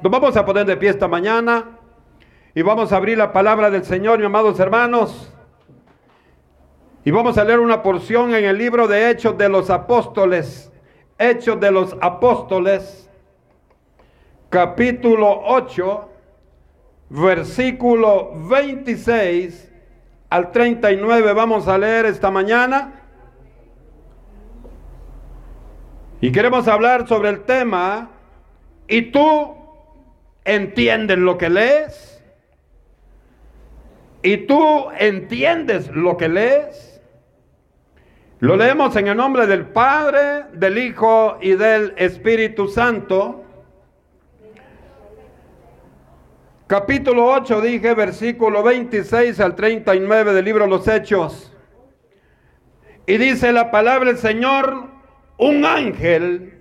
Nos vamos a poner de pie esta mañana y vamos a abrir la palabra del Señor, mis amados hermanos. Y vamos a leer una porción en el libro de Hechos de los Apóstoles. Hechos de los Apóstoles, capítulo 8, versículo 26 al 39. Vamos a leer esta mañana. Y queremos hablar sobre el tema, ¿y tú entiendes lo que lees? ¿Y tú entiendes lo que lees? Lo leemos en el nombre del Padre, del Hijo y del Espíritu Santo. Capítulo 8, dije, versículo 26 al 39 del libro de los Hechos. Y dice la palabra del Señor, un ángel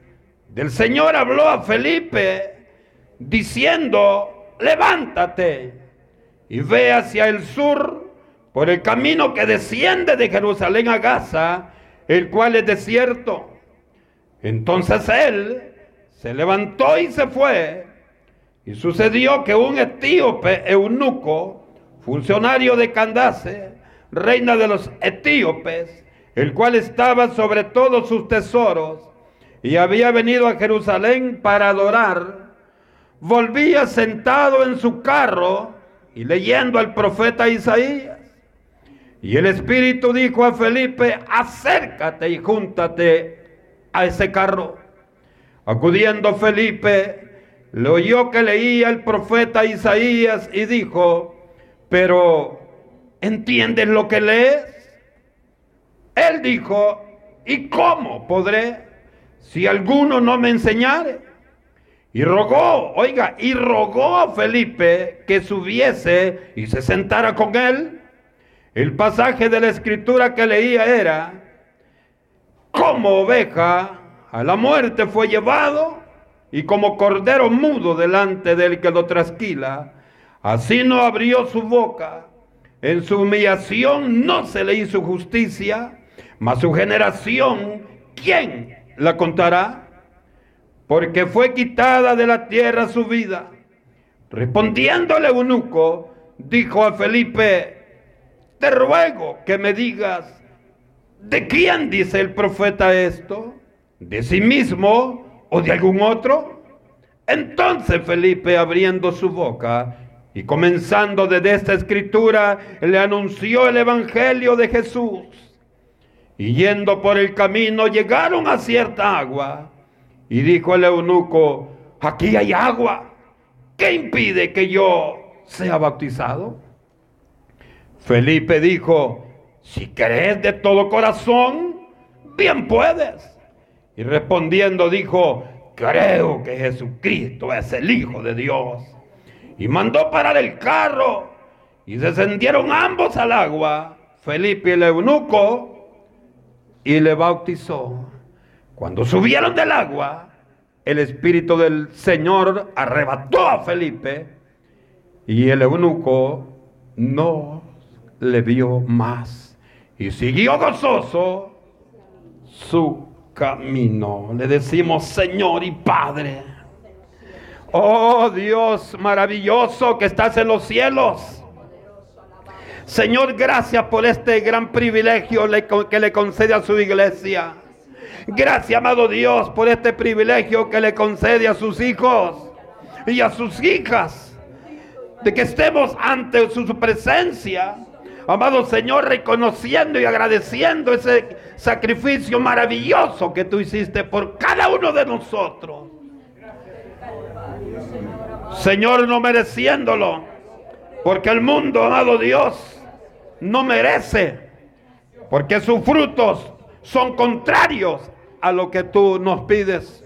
del Señor habló a Felipe diciendo, levántate y ve hacia el sur por el camino que desciende de Jerusalén a Gaza, el cual es desierto. Entonces él se levantó y se fue. Y sucedió que un etíope eunuco, funcionario de Candace, reina de los etíopes, el cual estaba sobre todos sus tesoros y había venido a Jerusalén para adorar, volvía sentado en su carro y leyendo al profeta Isaías. Y el Espíritu dijo a Felipe, acércate y júntate a ese carro. Acudiendo Felipe, le oyó que leía el profeta Isaías y dijo, pero ¿entiendes lo que lees? Él dijo, ¿y cómo podré si alguno no me enseñare? Y rogó, oiga, y rogó a Felipe que subiese y se sentara con él. El pasaje de la escritura que leía era, como oveja a la muerte fue llevado y como cordero mudo delante del que lo trasquila, así no abrió su boca. En su humillación no se le hizo justicia mas su generación, ¿quién la contará? Porque fue quitada de la tierra su vida. Respondiéndole eunuco, dijo a Felipe, te ruego que me digas, ¿de quién dice el profeta esto? ¿De sí mismo o de algún otro? Entonces Felipe, abriendo su boca y comenzando desde esta escritura, le anunció el Evangelio de Jesús y yendo por el camino llegaron a cierta agua. Y dijo el eunuco, aquí hay agua. ¿Qué impide que yo sea bautizado? Felipe dijo, si crees de todo corazón, bien puedes. Y respondiendo dijo, creo que Jesucristo es el Hijo de Dios. Y mandó parar el carro y descendieron ambos al agua, Felipe y el eunuco, y le bautizó. Cuando subieron del agua, el Espíritu del Señor arrebató a Felipe y el eunuco no le vio más y siguió gozoso su camino. Le decimos Señor y Padre. Oh Dios maravilloso que estás en los cielos. Señor, gracias por este gran privilegio que le concede a su iglesia. Gracias, amado Dios, por este privilegio que le concede a sus hijos y a sus hijas. De que estemos ante su presencia. Amado Señor, reconociendo y agradeciendo ese sacrificio maravilloso que tú hiciste por cada uno de nosotros. Señor, no mereciéndolo. Porque el mundo, amado Dios, no merece, porque sus frutos son contrarios a lo que tú nos pides.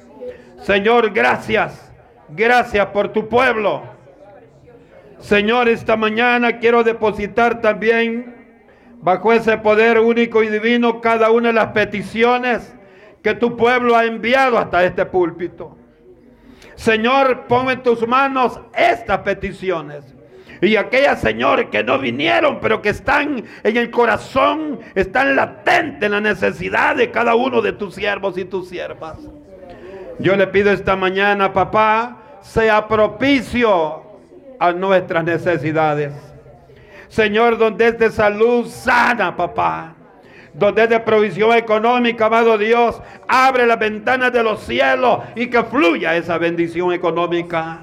Señor, gracias, gracias por tu pueblo. Señor, esta mañana quiero depositar también bajo ese poder único y divino cada una de las peticiones que tu pueblo ha enviado hasta este púlpito. Señor, pon en tus manos estas peticiones y aquellas, Señor, que no vinieron, pero que están en el corazón, están latentes en la necesidad de cada uno de tus siervos y tus siervas. Yo le pido esta mañana, papá, sea propicio a nuestras necesidades. Señor, donde es de salud sana, papá. Donde es de provisión económica, amado Dios, abre las ventanas de los cielos y que fluya esa bendición económica.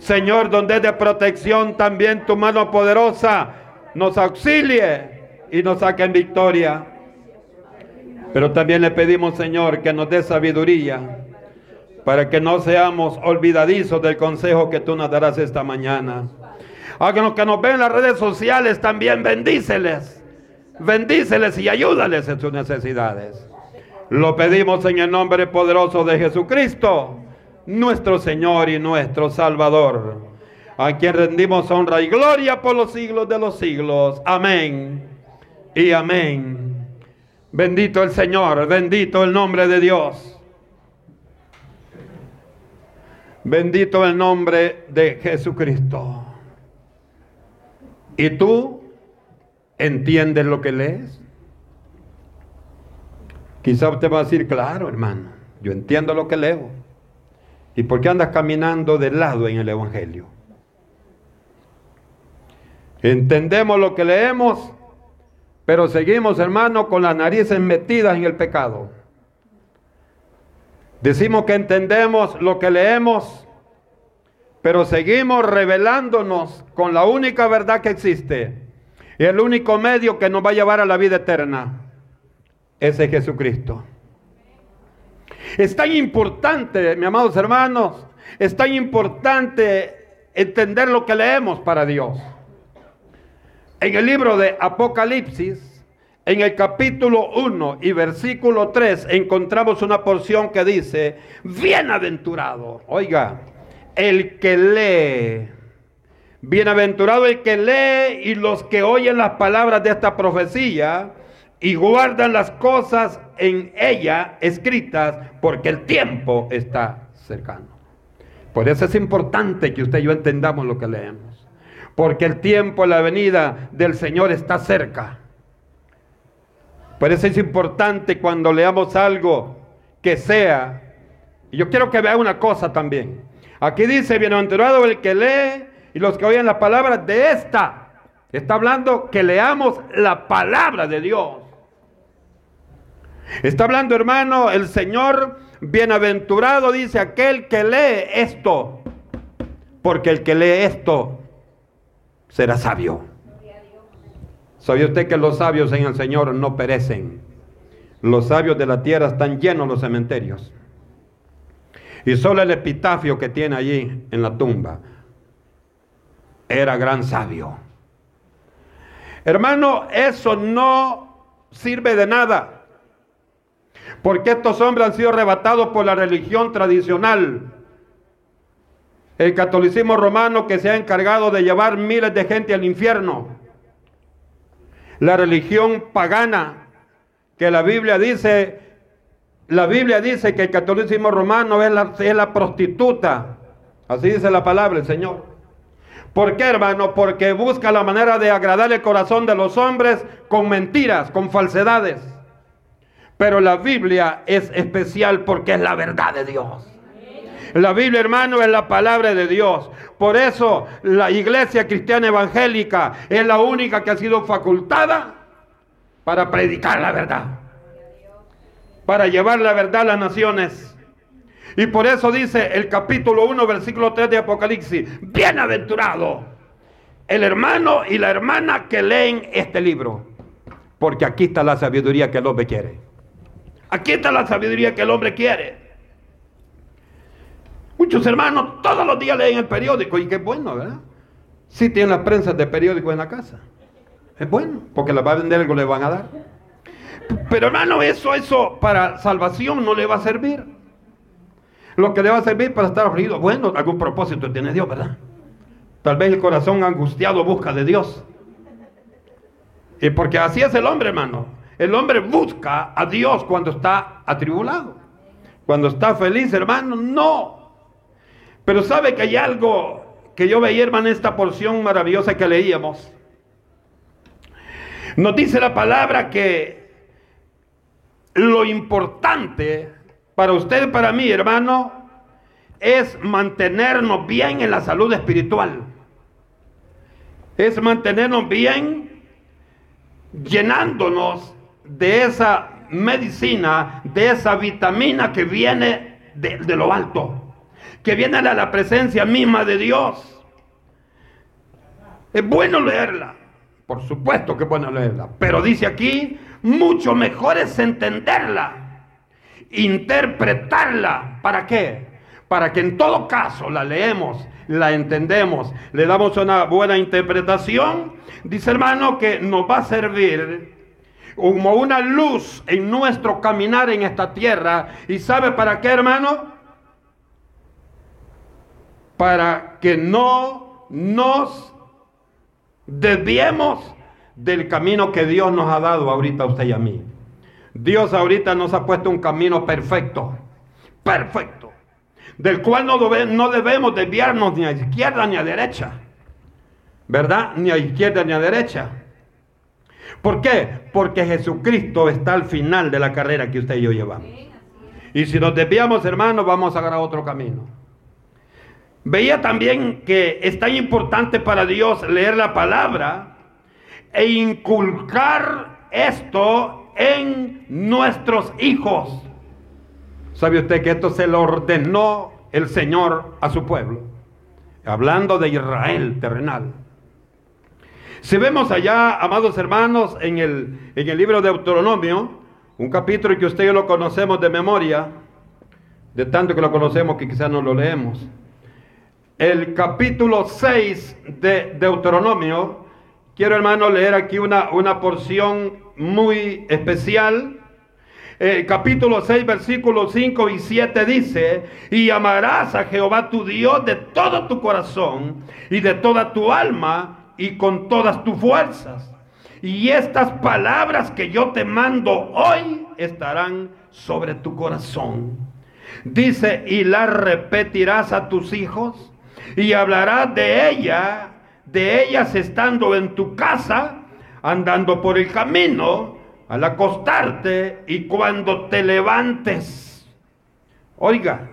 Señor, donde es de protección, también tu mano poderosa nos auxilie y nos saque en victoria. Pero también le pedimos, Señor, que nos dé sabiduría para que no seamos olvidadizos del consejo que tú nos darás esta mañana. A los que nos ven en las redes sociales también bendíceles, bendíceles y ayúdales en sus necesidades. Lo pedimos en el nombre poderoso de Jesucristo, nuestro Señor y nuestro Salvador, a quien rendimos honra y gloria por los siglos de los siglos. Amén y amén. Bendito el Señor, bendito el nombre de Dios. Bendito el nombre de Jesucristo. ¿Y tú entiendes lo que lees? Quizá usted va a decir, claro, hermano, yo entiendo lo que leo. ¿Y por qué andas caminando de lado en el Evangelio? Entendemos lo que leemos, pero seguimos, hermano, con las narices metidas en el pecado. Decimos que entendemos lo que leemos, pero seguimos revelándonos con la única verdad que existe. Y el único medio que nos va a llevar a la vida eterna. Ese es Jesucristo. Es tan importante, mis amados hermanos, es tan importante entender lo que leemos para Dios. En el libro de Apocalipsis, en el capítulo 1 y versículo 3 encontramos una porción que dice, bienaventurado, oiga, el que lee, bienaventurado el que lee y los que oyen las palabras de esta profecía y guardan las cosas en ella escritas, porque el tiempo está cercano. Por eso es importante que usted y yo entendamos lo que leemos, porque el tiempo, la venida del Señor está cerca. Por eso es importante cuando leamos algo que sea. Y yo quiero que vea una cosa también. Aquí dice, bienaventurado el que lee y los que oyen la palabra de esta. Está hablando que leamos la palabra de Dios. Está hablando, hermano, el Señor bienaventurado dice aquel que lee esto. Porque el que lee esto será sabio. ¿Sabe usted que los sabios en el Señor no perecen? Los sabios de la tierra están llenos los cementerios. Y solo el epitafio que tiene allí en la tumba era gran sabio. Hermano, eso no sirve de nada. Porque estos hombres han sido arrebatados por la religión tradicional. El catolicismo romano que se ha encargado de llevar miles de gente al infierno la religión pagana, que la Biblia dice, la Biblia dice que el catolicismo romano es la, es la prostituta. Así dice la palabra del Señor. ¿Por qué, hermano? Porque busca la manera de agradar el corazón de los hombres con mentiras, con falsedades. Pero la Biblia es especial porque es la verdad de Dios. La Biblia, hermano, es la palabra de Dios. Por eso la iglesia cristiana evangélica es la única que ha sido facultada para predicar la verdad. Para llevar la verdad a las naciones. Y por eso dice el capítulo 1, versículo 3 de Apocalipsis, bienaventurado el hermano y la hermana que leen este libro. Porque aquí está la sabiduría que hombre quiere. Aquí está la sabiduría que el hombre quiere. Muchos hermanos todos los días leen el periódico y qué bueno, ¿verdad? Sí tienen las prensas de periódico en la casa. Es bueno, porque las va a vender algo le van a dar. Pero hermano, eso, eso para salvación no le va a servir. Lo que le va a servir para estar afligido, bueno, algún propósito tiene Dios, ¿verdad? Tal vez el corazón angustiado busca de Dios. Y porque así es el hombre, hermano. El hombre busca a Dios cuando está atribulado. Cuando está feliz, hermano, no. Pero sabe que hay algo que yo veía, hermano, en esta porción maravillosa que leíamos. Nos dice la palabra que lo importante para usted para mí, hermano, es mantenernos bien en la salud espiritual. Es mantenernos bien llenándonos de esa medicina, de esa vitamina que viene de, lo alto, que viene de la presencia misma de Dios. Es bueno leerla, por supuesto que es bueno leerla, pero dice aquí, mucho mejor es entenderla, interpretarla. ¿Para qué? Para que en todo caso la leemos, la entendemos, le damos una buena interpretación. Dice hermano que nos va a servir como una luz en nuestro caminar en esta tierra. ¿Y sabe para qué hermano? Para que no nos desviemos del camino que Dios nos ha dado ahorita a usted y a mí. Dios ahorita nos ha puesto un camino perfecto, perfecto, del cual no, debemos desviarnos ni a izquierda ni a derecha, ¿verdad? Ni a izquierda ni a derecha. ¿Por qué? Porque Jesucristo está al final de la carrera que usted y yo llevamos. Y si nos desviamos, hermanos, vamos a agarrar otro camino. Veía también que es tan importante para Dios leer la palabra e inculcar esto en nuestros hijos. ¿Sabe usted que esto se lo ordenó el Señor a su pueblo? Hablando de Israel terrenal. Si vemos allá, amados hermanos, en el, en el libro de Deuteronomio, un capítulo que usted y yo lo conocemos de memoria, de tanto que lo conocemos que quizás no lo leemos el capítulo 6 de Deuteronomio, quiero hermano leer aquí una, una porción muy especial. El capítulo 6, versículos 5 y 7 dice, y amarás a Jehová tu Dios de todo tu corazón y de toda tu alma y con todas tus fuerzas. Y estas palabras que yo te mando hoy estarán sobre tu corazón. Dice, y las repetirás a tus hijos y hablarás de ella, de ellas estando en tu casa, andando por el camino, al acostarte y cuando te levantes. Oiga,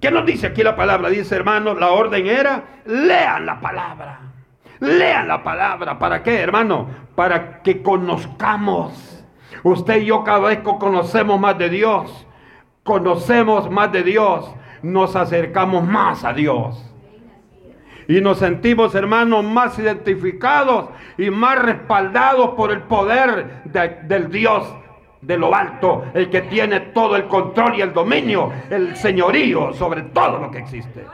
¿qué nos dice aquí la palabra? Dice hermano, la orden era, lean la palabra. Lean la palabra. ¿Para qué, hermano? Para que conozcamos. Usted y yo cada vez que conocemos más de Dios, conocemos más de Dios, nos acercamos más a Dios. Y nos sentimos, hermanos, más identificados y más respaldados por el poder del Dios de lo alto, el que tiene todo el control y el dominio, el señorío sobre todo lo que existe.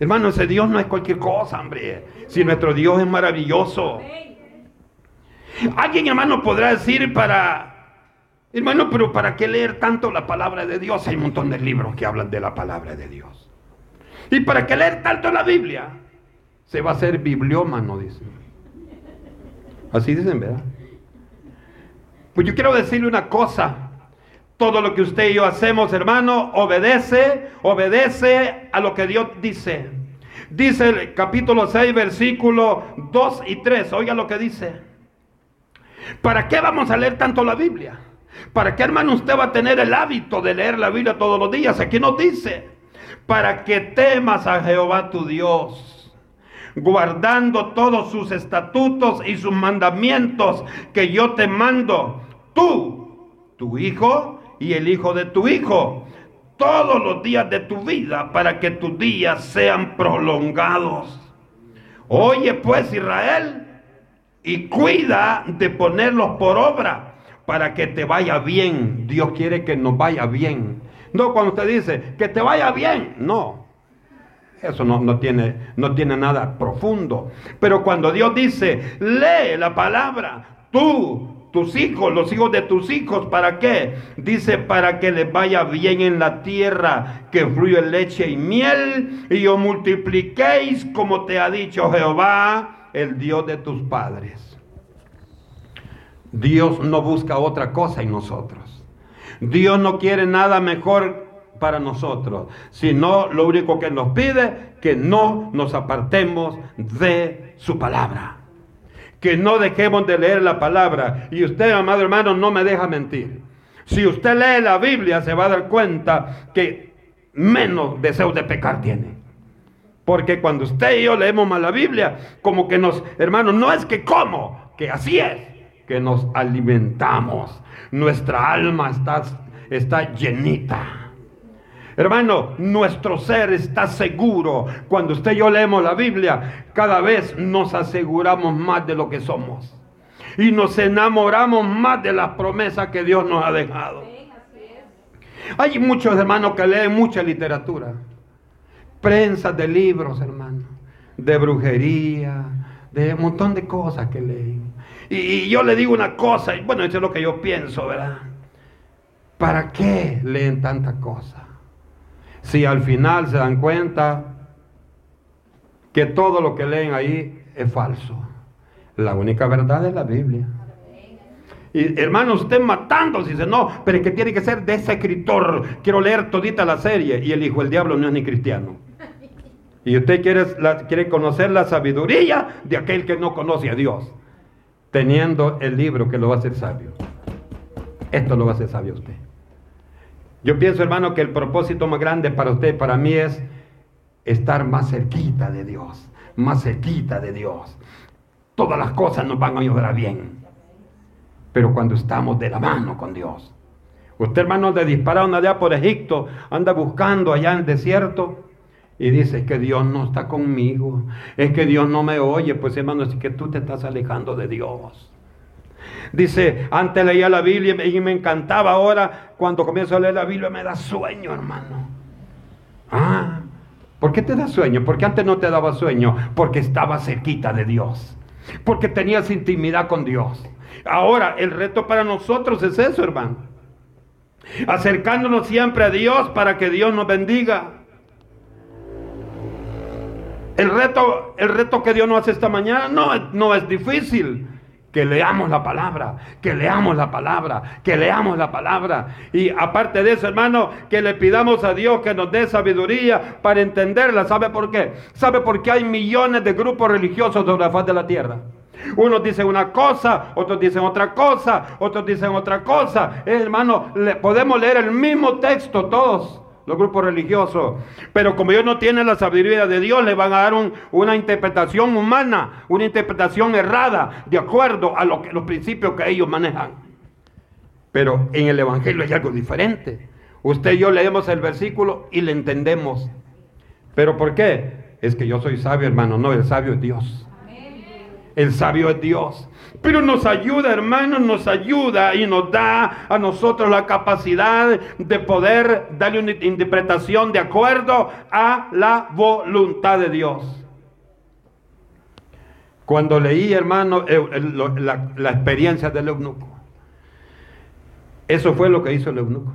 Hermano, ese Dios no es cualquier cosa, hombre. Si nuestro Dios es maravilloso. Alguien, hermano, podrá decir para... Hermano, pero ¿para qué leer tanto la palabra de Dios? Hay un montón de libros que hablan de la palabra de Dios. ¿Y para qué leer tanto la Biblia? Se va a hacer bibliómano, dice. Así dicen, ¿verdad? Pues yo quiero decirle una cosa. Todo lo que usted y yo hacemos, hermano, obedece, obedece a lo que Dios dice. Dice el capítulo 6, versículo 2 y 3. Oiga lo que dice. ¿Para qué vamos a leer tanto la Biblia? ¿Para qué, hermano, usted va a tener el hábito de leer la Biblia todos los días? Aquí nos dice para que temas a Jehová tu Dios, guardando todos sus estatutos y sus mandamientos que yo te mando, tú, tu hijo y el hijo de tu hijo, todos los días de tu vida, para que tus días sean prolongados. Oye pues Israel, y cuida de ponerlos por obra para que te vaya bien. Dios quiere que nos vaya bien. No cuando usted dice que te vaya bien, no. Eso no, no, tiene, no tiene nada profundo. Pero cuando Dios dice, lee la palabra, tú, tus hijos, los hijos de tus hijos, ¿para qué? Dice, para que les vaya bien en la tierra, que fluye leche y miel, y os multipliquéis como te ha dicho Jehová, el Dios de tus padres. Dios no busca otra cosa en nosotros. Dios no quiere nada mejor para nosotros, sino lo único que nos pide, que no nos apartemos de su palabra. Que no dejemos de leer la palabra. Y usted, amado hermano, no me deja mentir. Si usted lee la Biblia, se va a dar cuenta que menos deseos de pecar tiene. Porque cuando usted y yo leemos mal la Biblia, como que nos, hermanos, no es que como, que así es, que nos alimentamos. Nuestra alma está, está llenita. Hermano, nuestro ser está seguro. Cuando usted y yo leemos la Biblia, cada vez nos aseguramos más de lo que somos. Y nos enamoramos más de las promesas que Dios nos ha dejado. Hay muchos hermanos que leen mucha literatura prensas de libros, hermano, de brujería, de un montón de cosas que leen. Y, yo le digo una cosa, y bueno, eso es lo que yo pienso, ¿verdad? ¿Para qué leen tantas cosas? Si al final se dan cuenta que todo lo que leen ahí es falso. La única verdad es la Biblia. Y hermano, usted matando, dice, no, pero es que tiene que ser de ese escritor. Quiero leer todita la serie. Y el hijo del diablo no es ni cristiano. Y usted quiere, quiere conocer la sabiduría de aquel que no conoce a Dios, teniendo el libro que lo va a hacer sabio. Esto lo va a hacer sabio usted. Yo pienso, hermano, que el propósito más grande para usted, para mí, es estar más cerquita de Dios, más cerquita de Dios. Todas las cosas nos van a ayudar bien. Pero cuando estamos de la mano con Dios. Usted, hermano, de disparar allá por Egipto, anda buscando allá en el desierto y dice, que Dios no está conmigo, es que Dios no me oye, pues hermano, es que tú te estás alejando de Dios. Dice, antes leía la Biblia y me encantaba, ahora cuando comienzo a leer la Biblia me da sueño, hermano. Ah, ¿por qué te da sueño? Porque antes no te daba sueño, porque estaba cerquita de Dios, porque tenías intimidad con Dios. Ahora, el reto para nosotros es eso, hermano. Acercándonos siempre a Dios para que Dios nos bendiga. El reto, el reto que Dios nos hace esta mañana no, no es difícil. Que leamos la palabra, que leamos la palabra, que leamos la palabra. Y aparte de eso, hermano, que le pidamos a Dios que nos dé sabiduría para entenderla. ¿Sabe por qué? ¿Sabe por qué hay millones de grupos religiosos sobre la faz de la tierra? Unos dicen una cosa, otros dicen otra cosa, otros dicen otra cosa. Hermano, le, podemos leer el mismo texto todos los grupos religiosos. Pero como ellos no tienen la sabiduría de Dios, le van a dar una interpretación humana, una interpretación errada, de acuerdo a los principios que ellos manejan. Pero en el Evangelio hay algo diferente. Usted y yo leemos el versículo y le entendemos. ¿Pero por qué? Es que yo soy sabio, hermano. No, el sabio es Dios. El sabio es Dios. Pero nos ayuda, hermanos, nos ayuda y nos da a nosotros la capacidad de poder darle una interpretación de acuerdo a la voluntad de Dios. Cuando leí, hermano, la, la experiencia del eunuco, eso fue lo que hizo el eunuco.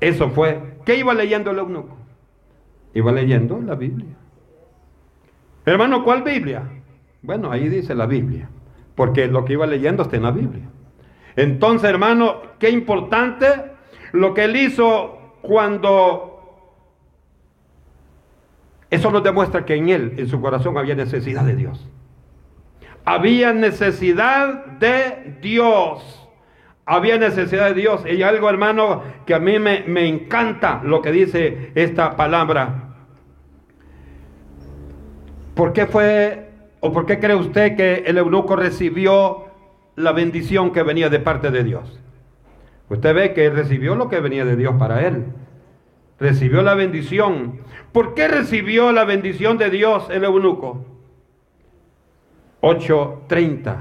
Eso fue. ¿Qué iba leyendo el eunuco? Iba leyendo la Biblia. Hermano, ¿cuál Biblia? Bueno, ahí dice la Biblia, porque lo que iba leyendo está en la Biblia. Entonces, hermano, qué importante lo que él hizo cuando... Eso nos demuestra que en él, en su corazón, había necesidad de Dios. Había necesidad de Dios. Había necesidad de Dios. Y algo, hermano, que a mí me, me encanta lo que dice esta palabra. ¿Por qué fue ¿O por qué cree usted que el eunuco recibió la bendición que venía de parte de Dios? Usted ve que él recibió lo que venía de Dios para él. Recibió la bendición. ¿Por qué recibió la bendición de Dios el eunuco? 8.30.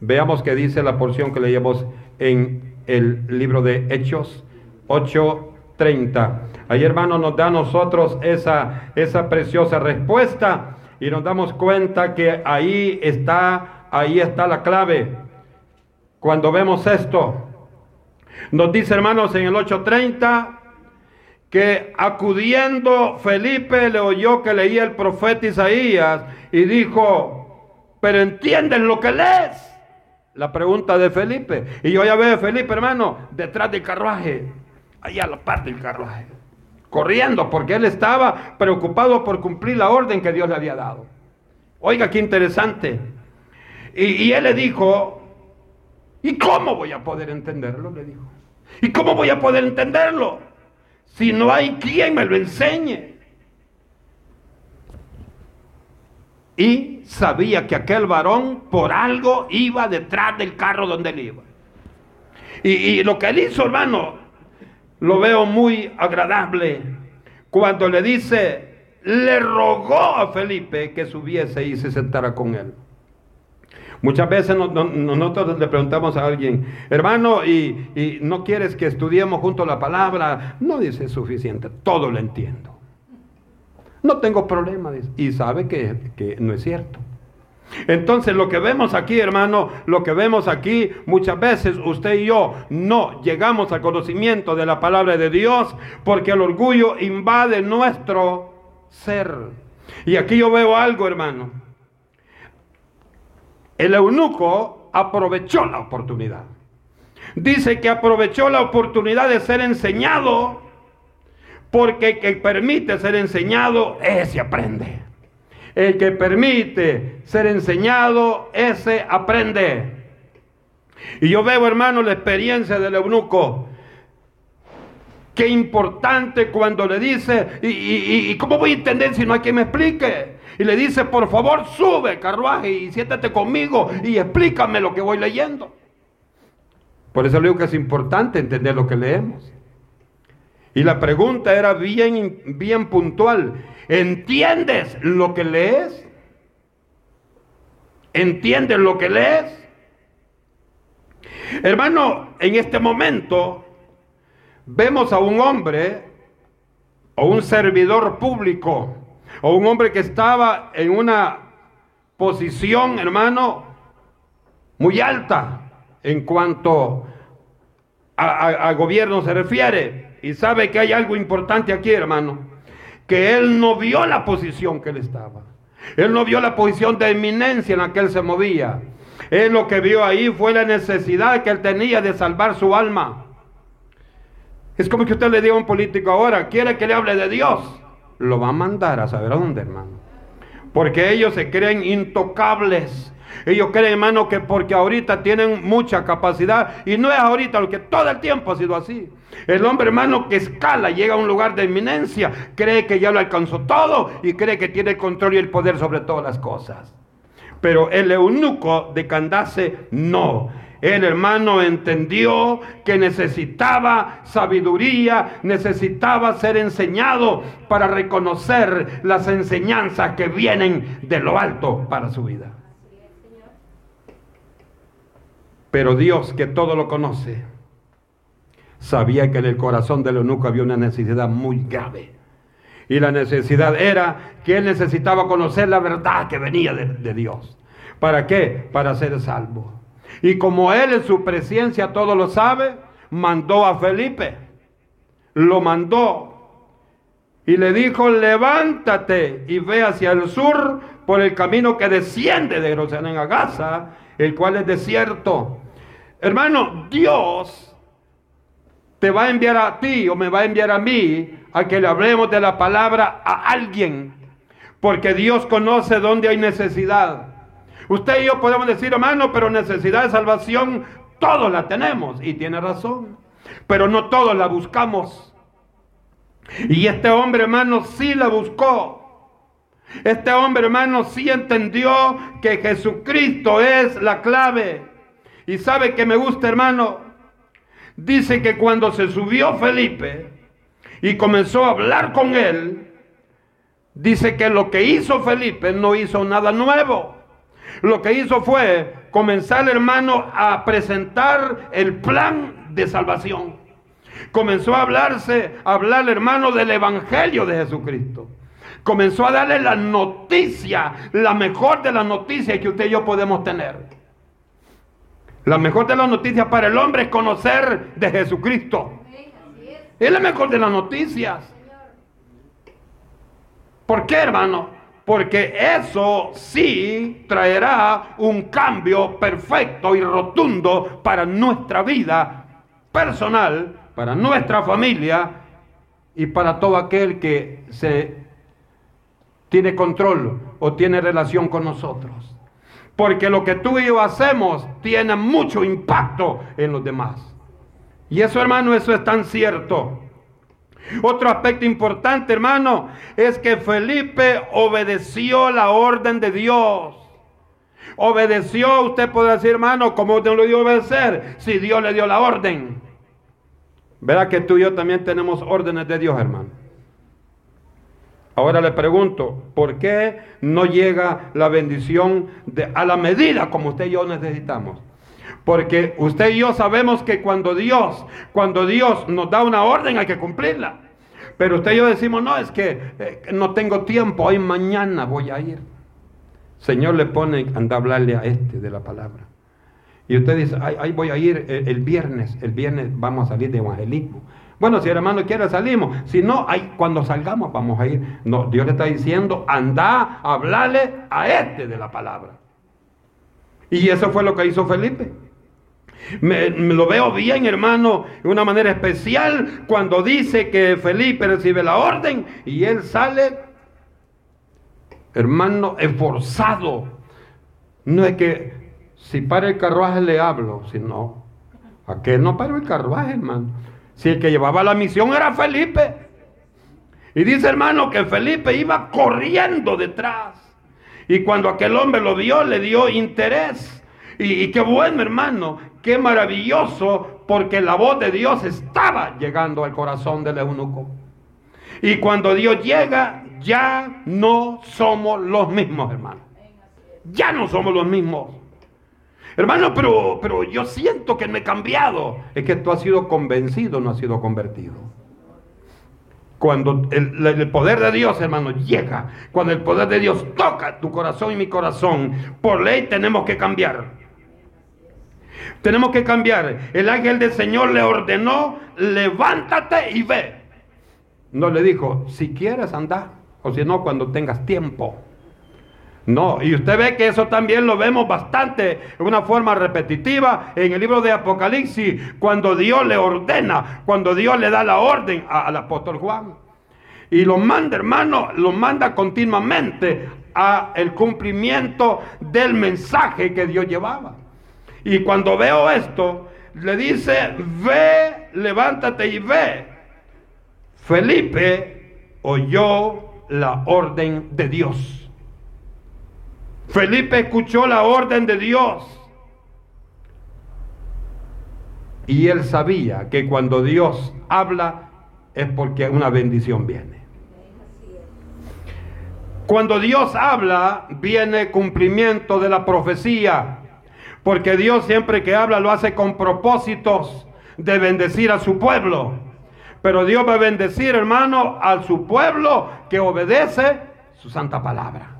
Veamos qué dice la porción que leíamos en el libro de Hechos 8.30. Ahí hermano nos da a nosotros esa, esa preciosa respuesta y nos damos cuenta que ahí está, ahí está la clave. Cuando vemos esto, nos dice hermanos en el 8:30 que acudiendo Felipe le oyó que leía el profeta Isaías y dijo, pero ¿entiendes lo que lees? La pregunta de Felipe. Y yo ya veo a Felipe, hermano, detrás del carruaje, ahí a la parte del carruaje corriendo, porque él estaba preocupado por cumplir la orden que Dios le había dado. Oiga, qué interesante. Y, él le dijo, ¿y cómo voy a poder entenderlo? Le dijo. ¿Y cómo voy a poder entenderlo? si no hay quien me lo enseñe? Y sabía que aquel varón por algo iba detrás del carro donde él iba. Y, y lo que él hizo, hermano, lo veo muy agradable. Cuando le dice, le rogó a Felipe que subiese y se sentara con él. Muchas veces nosotros le preguntamos a alguien, hermano, y, no quieres que estudiemos juntos la palabra. No dice suficiente, todo lo entiendo. No tengo problema, y sabe que, que no es cierto. Entonces lo que vemos aquí, hermano, lo que vemos aquí, muchas veces usted y yo no llegamos al conocimiento de la palabra de Dios porque el orgullo invade nuestro ser. Y aquí yo veo algo, hermano. El eunuco aprovechó la oportunidad. Dice que aprovechó la oportunidad de ser enseñado, porque el que permite ser enseñado, ese aprende. El que permite ser enseñado, ese aprende. Y yo veo, hermano, la experiencia del eunuco. Qué importante cuando le dice, y, y, cómo voy a entender si no hay quien me explique? Y le dice, por favor, sube carruaje y siéntate conmigo y explícame lo que voy leyendo. Por eso le digo que es importante entender lo que leemos. Y la pregunta era bien, bien puntual. ¿Entiendes lo que lees? ¿Entiendes lo que lees? Hermano, en este momento vemos a un hombre o un servidor público o un hombre que estaba en una posición, hermano, muy alta en cuanto a, gobierno se refiere. Y sabe que hay algo importante aquí, hermano, que él no vio la posición que él estaba. Él no vio la posición de eminencia en la que él se movía. Él lo que vio ahí fue la necesidad que él tenía de salvar su alma. Es como que usted le diga a un político ahora, quiere que le hable de Dios lo va a mandar a saber a dónde, hermano. Porque ellos se creen intocables. Ellos creen, hermano, que porque ahorita tienen mucha capacidad, y no es ahorita, lo que todo el tiempo ha sido así. El hombre, hermano, que escala, llega a un lugar de eminencia, cree que ya lo alcanzó todo y cree que tiene el control y el poder sobre todas las cosas. Pero el eunuco de Candace no. El hermano entendió que necesitaba sabiduría, necesitaba ser enseñado para reconocer las enseñanzas que vienen de lo alto para su vida. Pero Dios, que todo lo conoce, sabía que en el corazón del eunuco había una necesidad muy grave. Y la necesidad era que él necesitaba conocer la verdad que venía de, Dios. ¿Para qué? Para ser salvo. Y como él en su presencia todo lo sabe, mandó a Felipe. Lo mandó. Y le dijo, levántate y ve hacia el sur por el camino que desciende de Jerusalén a Gaza, el cual es desierto. Hermano, Dios te va a enviar a ti o me va a enviar a mí a que le hablemos de la palabra a alguien. Porque Dios conoce dónde hay necesidad. Usted y yo podemos decir, hermano, pero necesidad de salvación, todos la tenemos. Y tiene razón. Pero no todos la buscamos. Y este hombre, hermano, sí la buscó. Este hombre, hermano, sí entendió que Jesucristo es la clave. Y sabe que me gusta, hermano. Dice que cuando se subió Felipe y comenzó a hablar con él, dice que lo que hizo Felipe no hizo nada nuevo lo que hizo fue comenzar, hermano, a presentar el plan de salvación. Comenzó a hablarse, a hablar, hermano, del Evangelio de Jesucristo. Comenzó a darle la noticia, la mejor de las noticias que usted y yo podemos tener. La mejor de las noticias para el hombre es conocer de Jesucristo. Es la mejor de las noticias. ¿Por qué, hermano? porque eso sí traerá un cambio perfecto y rotundo para nuestra vida personal, para nuestra familia y para todo aquel que se tiene control o tiene relación con nosotros. Porque lo que tú y yo hacemos tiene mucho impacto en los demás. Y eso, hermano, eso es tan cierto. Otro aspecto importante, hermano, es que Felipe obedeció la orden de Dios. Obedeció, usted puede decir, hermano, ¿cómo usted lo dio obedecer? Si Dios le dio la orden. Verá que tú y yo también tenemos órdenes de Dios, hermano. Ahora le pregunto, ¿por qué no llega la bendición a la medida como usted y yo necesitamos? Porque usted y yo sabemos que cuando Dios, cuando Dios nos da una orden hay que cumplirla. Pero usted y yo decimos, no, es que eh, no tengo tiempo, hoy mañana voy a ir. Señor le pone, anda a hablarle a este de la palabra. Y usted dice, ahí, voy a ir el, el, viernes, el viernes vamos a salir de evangelismo. Bueno, si el hermano quiere salimos, si no, cuando salgamos vamos a ir. No, Dios le está diciendo, anda a hablarle a este de la palabra. Y eso fue lo que hizo Felipe. Me, lo veo bien, hermano, de una manera especial cuando dice que Felipe recibe la orden y él sale, hermano, esforzado. No es que si para el carruaje le hablo, sino, ¿a qué no para el carruaje, hermano? Si el que llevaba la misión era Felipe. Y dice, hermano, que Felipe iba corriendo detrás. Y cuando aquel hombre lo vio, le dio interés. Y, qué bueno, hermano, qué maravilloso, porque la voz de Dios estaba llegando al corazón del eunuco. Y cuando Dios llega, ya no somos los mismos, hermano. Ya no somos los mismos. Hermano, pero, pero yo siento que me he cambiado. Es que tú has sido convencido, no has sido convertido. Cuando el, el, poder de Dios, hermano, llega, cuando el poder de Dios toca tu corazón y mi corazón, por ley tenemos que cambiar. Tenemos que cambiar. El ángel del Señor le ordenó, levántate y ve. No le dijo, si quieres anda, o si no, cuando tengas tiempo. No, y usted ve que eso también lo vemos bastante en una forma repetitiva en el libro de Apocalipsis, cuando Dios le ordena, cuando Dios le da la orden al apóstol Juan. Y lo manda, hermano, lo manda continuamente a el cumplimiento del mensaje que Dios llevaba. Y cuando veo esto, le dice, ve, levántate y ve. Felipe oyó la orden de Dios. Felipe escuchó la orden de Dios. Y él sabía que cuando Dios habla es porque una bendición viene. Cuando Dios habla, viene cumplimiento de la profecía. Porque Dios siempre que habla lo hace con propósitos de bendecir a su pueblo. Pero Dios va a bendecir, hermano, a su pueblo que obedece su santa palabra.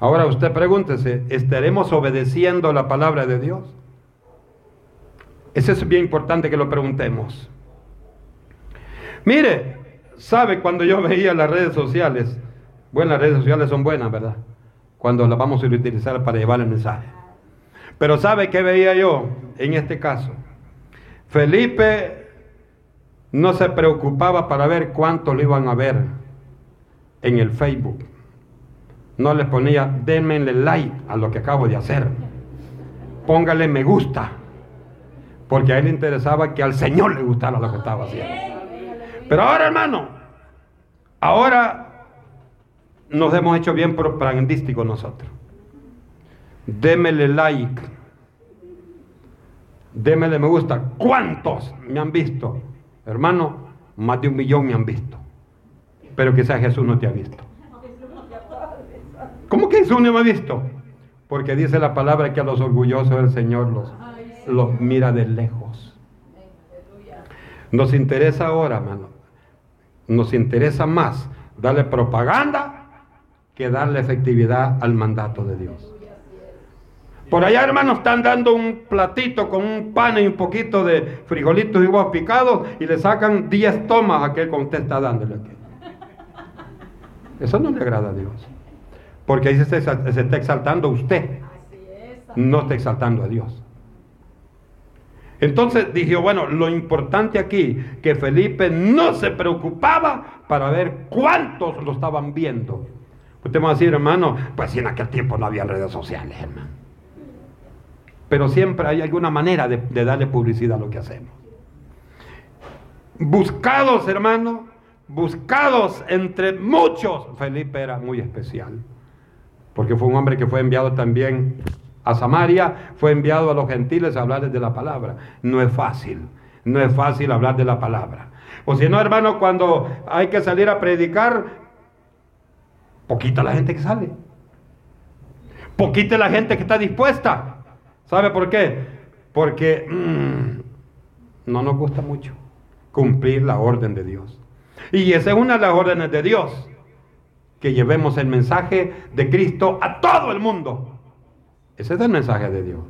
Ahora usted pregúntese, ¿estaremos obedeciendo la palabra de Dios? Eso es bien importante que lo preguntemos. Mire, sabe cuando yo veía las redes sociales, bueno, las redes sociales son buenas, ¿verdad? Cuando las vamos a utilizar para llevar el mensaje. Pero ¿sabe qué veía yo en este caso? Felipe no se preocupaba para ver cuánto le iban a ver en el Facebook. No le ponía, denme like a lo que acabo de hacer. Póngale me gusta. Porque a él le interesaba que al Señor le gustara lo que estaba haciendo. Pero ahora, hermano, ahora nos hemos hecho bien propagandísticos nosotros démele like, démele me gusta. ¿Cuántos me han visto? Hermano, más de un millón me han visto. Pero quizás Jesús no te ha visto. ¿Cómo que Jesús no me ha visto? Porque dice la palabra que a los orgullosos del Señor los, los mira de lejos. Nos interesa ahora, hermano. Nos interesa más darle propaganda que darle efectividad al mandato de Dios. Por allá, hermanos, están dando un platito con un pan y un poquito de frijolitos y huevos picados y le sacan 10 tomas a aquel que usted está dándole aquí. Eso no le agrada a Dios. Porque ahí se, está exaltando usted. No está exaltando a Dios. Entonces dije, bueno, lo importante aquí, que Felipe no se preocupaba para ver cuántos lo estaban viendo. Usted va a decir, hermano, pues si en aquel tiempo no había redes sociales, hermano. Pero siempre hay alguna manera de, darle publicidad a lo que hacemos. buscados, hermano, buscados entre muchos. Felipe era muy especial, porque fue un hombre que fue enviado también a Samaria, fue enviado a los gentiles a hablarles de la palabra. No es fácil, no es fácil hablar de la palabra. O si no, hermano, cuando hay que salir a predicar, poquita la gente que sale. Poquita la gente que está dispuesta. ¿Sabe por qué? Porque mm, no nos gusta mucho cumplir la orden de Dios. Y esa es una de las órdenes de Dios, que llevemos el mensaje de Cristo a todo el mundo. Ese es el mensaje de Dios.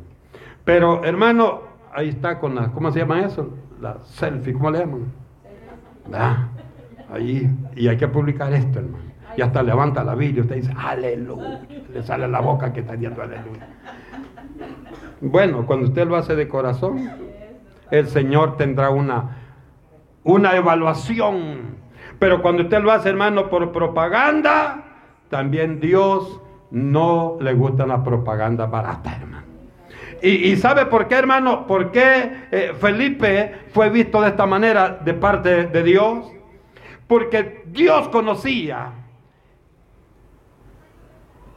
Pero hermano, ahí está con la, ¿cómo se llama eso? La selfie, ¿cómo le llaman? Ah, ahí, y hay que publicar esto, hermano. Y hasta levanta la Biblia, usted dice, aleluya, le sale la boca que está diciendo aleluya. Bueno, cuando usted lo hace de corazón, el Señor tendrá una, una evaluación. Pero cuando usted lo hace, hermano, por propaganda, también Dios no le gusta la propaganda barata, hermano. Y, sabe por qué, hermano? ¿Por qué eh, Felipe fue visto de esta manera de parte de Dios? Porque Dios conocía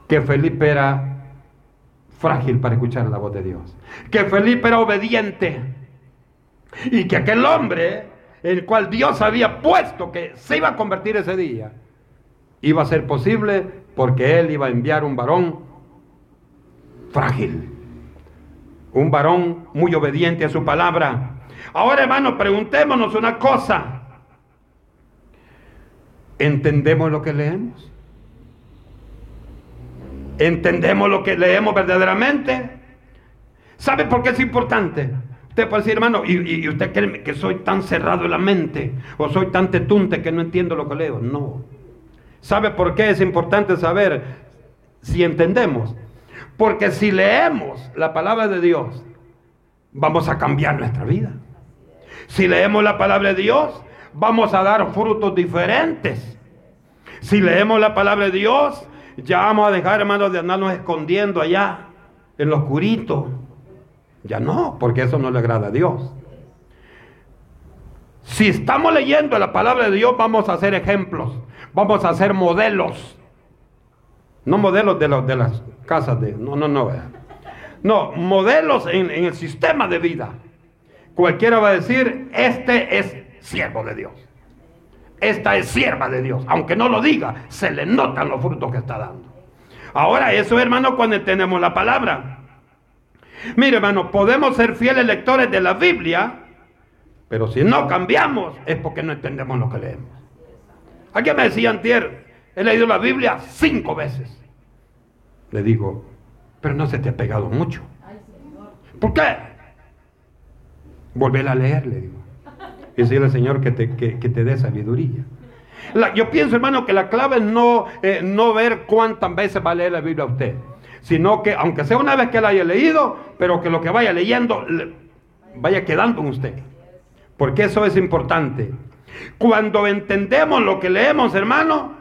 que Felipe era frágil para escuchar la voz de Dios. Que Felipe era obediente. Y que aquel hombre, el cual Dios había puesto que se iba a convertir ese día, iba a ser posible porque él iba a enviar un varón frágil. Un varón muy obediente a su palabra. Ahora, hermano, preguntémonos una cosa. ¿Entendemos lo que leemos? ¿Entendemos lo que leemos verdaderamente? ¿Sabe por qué es importante? Usted puede decir, hermano, y, usted cree que soy tan cerrado en la mente, o soy tan tetunte que no entiendo lo que leo. No. ¿Sabe por qué es importante saber si entendemos? Porque si leemos la palabra de Dios, vamos a cambiar nuestra vida. Si leemos la palabra de Dios, vamos a dar frutos diferentes. Si leemos la palabra de Dios, ya vamos a dejar, hermanos, de andarnos escondiendo allá, en lo oscurito. Ya no, porque eso no le agrada a Dios. Si estamos leyendo la palabra de Dios, vamos a hacer ejemplos, vamos a hacer modelos. No modelos de, las casas de... No, no, no. No, modelos en, en el sistema de vida. Cualquiera va a decir, este es siervo de Dios esta es sierva de Dios. Aunque no lo diga, se le notan los frutos que está dando. Ahora, eso hermano, cuando tenemos la palabra. Mire, hermano, podemos ser fieles lectores de la Biblia, pero si no cambiamos es porque no entendemos lo que leemos. Aquí me decía Antier, he leído la Biblia cinco veces. Le digo, pero no se te ha pegado mucho. ¿Por qué? Volver a leer, le digo y decirle al Señor que te, te dé sabiduría. yo pienso, hermano, que la clave es no, eh, no ver cuántas veces va a leer la Biblia usted, sino que, aunque sea una vez que la haya leído, pero que lo que vaya leyendo vaya quedando en usted. Porque eso es importante. Cuando entendemos lo que leemos, hermano,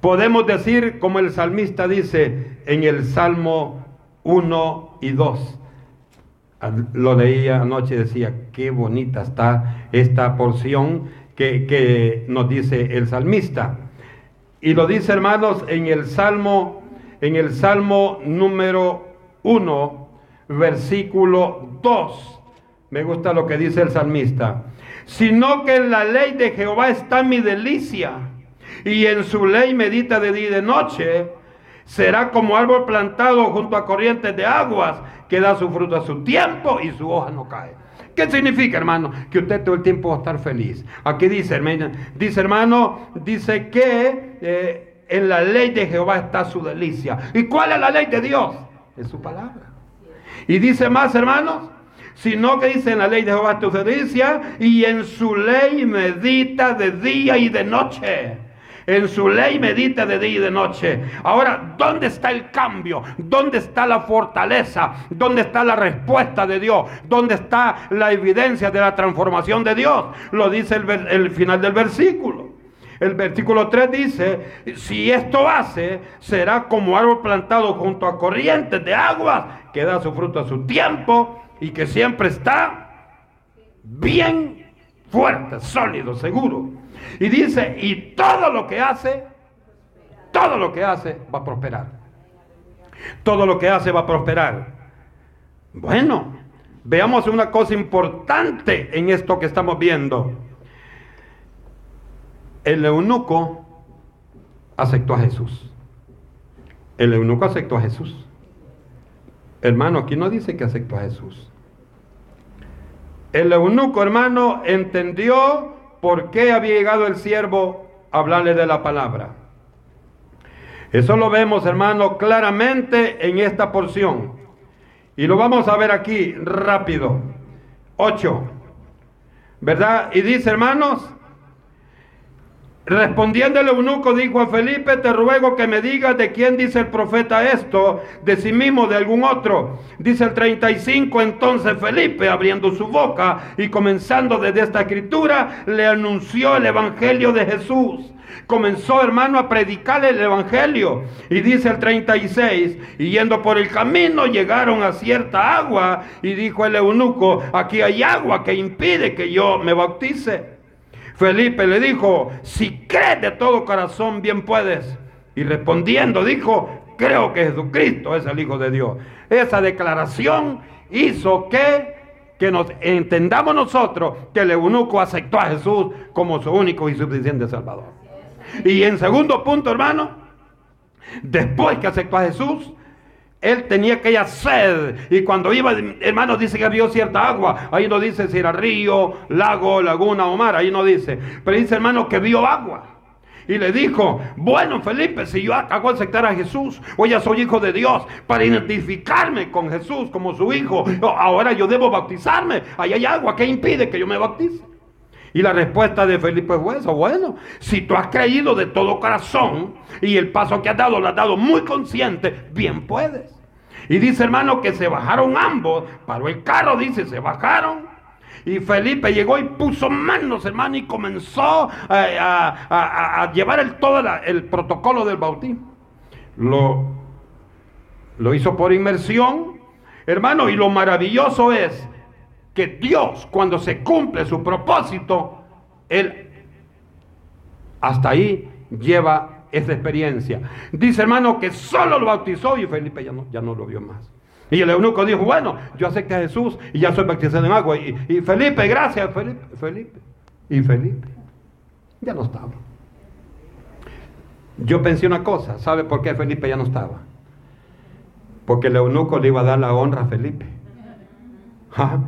podemos decir, como el salmista dice en el Salmo 1 y 2, lo leía anoche y decía, qué bonita está esta porción que, nos dice el salmista. Y lo dice, hermanos, en el Salmo, en el Salmo número 1, versículo 2. Me gusta lo que dice el salmista. Sino que en la ley de Jehová está mi delicia, y en su ley medita de día y de noche. Será como árbol plantado junto a corrientes de aguas que da su fruto a su tiempo y su hoja no cae. ¿Qué significa, hermano? Que usted todo el tiempo va a estar feliz. Aquí dice, hermano, dice, hermano, dice que eh, en la ley de Jehová está su delicia. ¿Y cuál es la ley de Dios? Es su palabra. Y dice más, hermanos, sino que dice en la ley de Jehová tu delicia y en su ley medita de día y de noche en su ley medita de día y de noche. Ahora, ¿dónde está el cambio? ¿Dónde está la fortaleza? ¿Dónde está la respuesta de Dios? ¿Dónde está la evidencia de la transformación de Dios? Lo dice el, el final del versículo. El versículo 3 dice, si esto hace, será como árbol plantado junto a corrientes de aguas, que da su fruto a su tiempo y que siempre está bien fuerte, sólido, seguro. Y dice, y todo lo que hace, todo lo que hace va a prosperar. Todo lo que hace va a prosperar. Bueno, veamos una cosa importante en esto que estamos viendo. El eunuco aceptó a Jesús. El eunuco aceptó a Jesús. Hermano, aquí no dice que aceptó a Jesús. El eunuco, hermano, entendió por qué había llegado el siervo a hablarle de la palabra. Eso lo vemos, hermano, claramente en esta porción. Y lo vamos a ver aquí rápido. 8. ¿Verdad? Y dice, hermanos, Respondiendo el eunuco dijo a Felipe, te ruego que me digas de quién dice el profeta esto, de sí mismo, de algún otro. Dice el 35, entonces Felipe, abriendo su boca y comenzando desde esta escritura, le anunció el evangelio de Jesús. Comenzó, hermano, a predicar el evangelio. Y dice el 36, y yendo por el camino llegaron a cierta agua, y dijo el eunuco, aquí hay agua que impide que yo me bautice. Felipe le dijo, si crees de todo corazón, bien puedes. Y respondiendo dijo, creo que Jesucristo es el Hijo de Dios. Esa declaración hizo que, que nos entendamos nosotros que el eunuco aceptó a Jesús como su único y suficiente Salvador. Y en segundo punto, hermano, después que aceptó a Jesús, él tenía aquella sed y cuando iba, hermano, dice que vio cierta agua. Ahí no dice si era río, lago, laguna o mar. Ahí no dice. Pero dice, hermano, que vio agua. Y le dijo, bueno Felipe, si yo hago aceptar a Jesús, o ya soy hijo de Dios, para identificarme con Jesús como su hijo, ahora yo debo bautizarme. Ahí hay agua, ¿qué impide que yo me bautice? Y la respuesta de Felipe fue eso. Bueno, si tú has creído de todo corazón y el paso que has dado lo has dado muy consciente, bien puedes. Y dice hermano que se bajaron ambos, paró el carro, dice, se bajaron. Y Felipe llegó y puso manos, hermano, y comenzó eh, a, llevar el, todo el protocolo del bautismo. Lo, lo hizo por inmersión, hermano, y lo maravilloso es que Dios, cuando se cumple su propósito, Él hasta ahí lleva esa experiencia. Dice hermano que solo lo bautizó y Felipe ya no, ya no lo vio más. Y el eunuco dijo, bueno, yo acepté a Jesús y ya soy bautizado en agua. Y, y Felipe, gracias, Felipe, Felipe. Y Felipe ya no estaba. Yo pensé una cosa, ¿sabe por qué Felipe ya no estaba? Porque el eunuco le iba a dar la honra a Felipe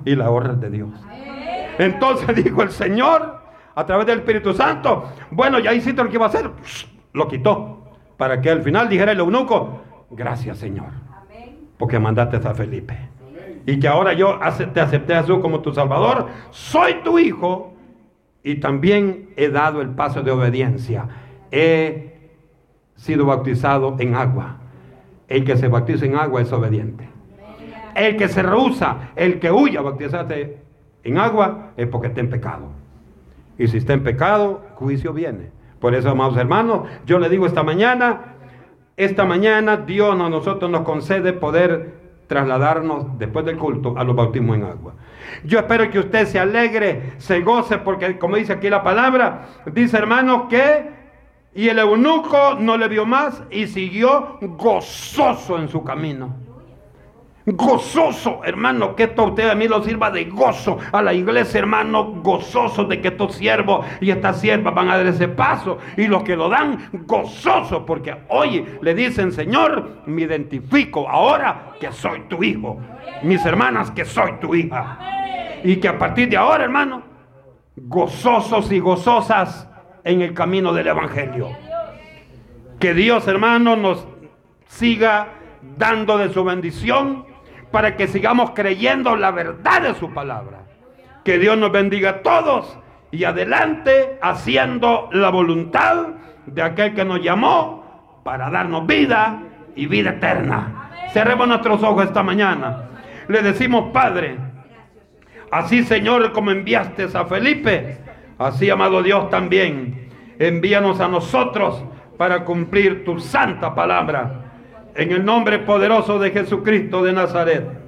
y la honra de Dios. Entonces dijo el Señor a través del Espíritu Santo, bueno, ya hiciste lo que iba a hacer, lo quitó, para que al final dijera el eunuco, gracias Señor, porque mandaste a Felipe. Y que ahora yo te acepté a Jesús como tu Salvador, soy tu hijo y también he dado el paso de obediencia. He sido bautizado en agua. El que se bautiza en agua es obediente. El que se rehúsa, el que huye a bautizarse en agua, es porque está en pecado. Y si está en pecado, juicio viene. Por eso, amados hermanos, yo le digo esta mañana, esta mañana Dios a nosotros nos concede poder trasladarnos después del culto a los bautismos en agua. Yo espero que usted se alegre, se goce, porque como dice aquí la palabra, dice hermanos que y el eunuco no le vio más y siguió gozoso en su camino. Gozoso, hermano, que esto a usted a mí lo sirva de gozo. A la iglesia, hermano, gozoso de que estos siervos y estas siervas van a dar ese paso. Y los que lo dan, gozoso, porque hoy le dicen, Señor, me identifico ahora que soy tu hijo. Mis hermanas, que soy tu hija. Y que a partir de ahora, hermano, gozosos y gozosas en el camino del Evangelio. Que Dios, hermano, nos siga dando de su bendición para que sigamos creyendo la verdad de su palabra. Que Dios nos bendiga a todos y adelante haciendo la voluntad de aquel que nos llamó para darnos vida y vida eterna. Cerremos nuestros ojos esta mañana. Le decimos, Padre, así Señor como enviaste a Felipe, así amado Dios también, envíanos a nosotros para cumplir tu santa palabra en el nombre poderoso de Jesucristo de Nazaret.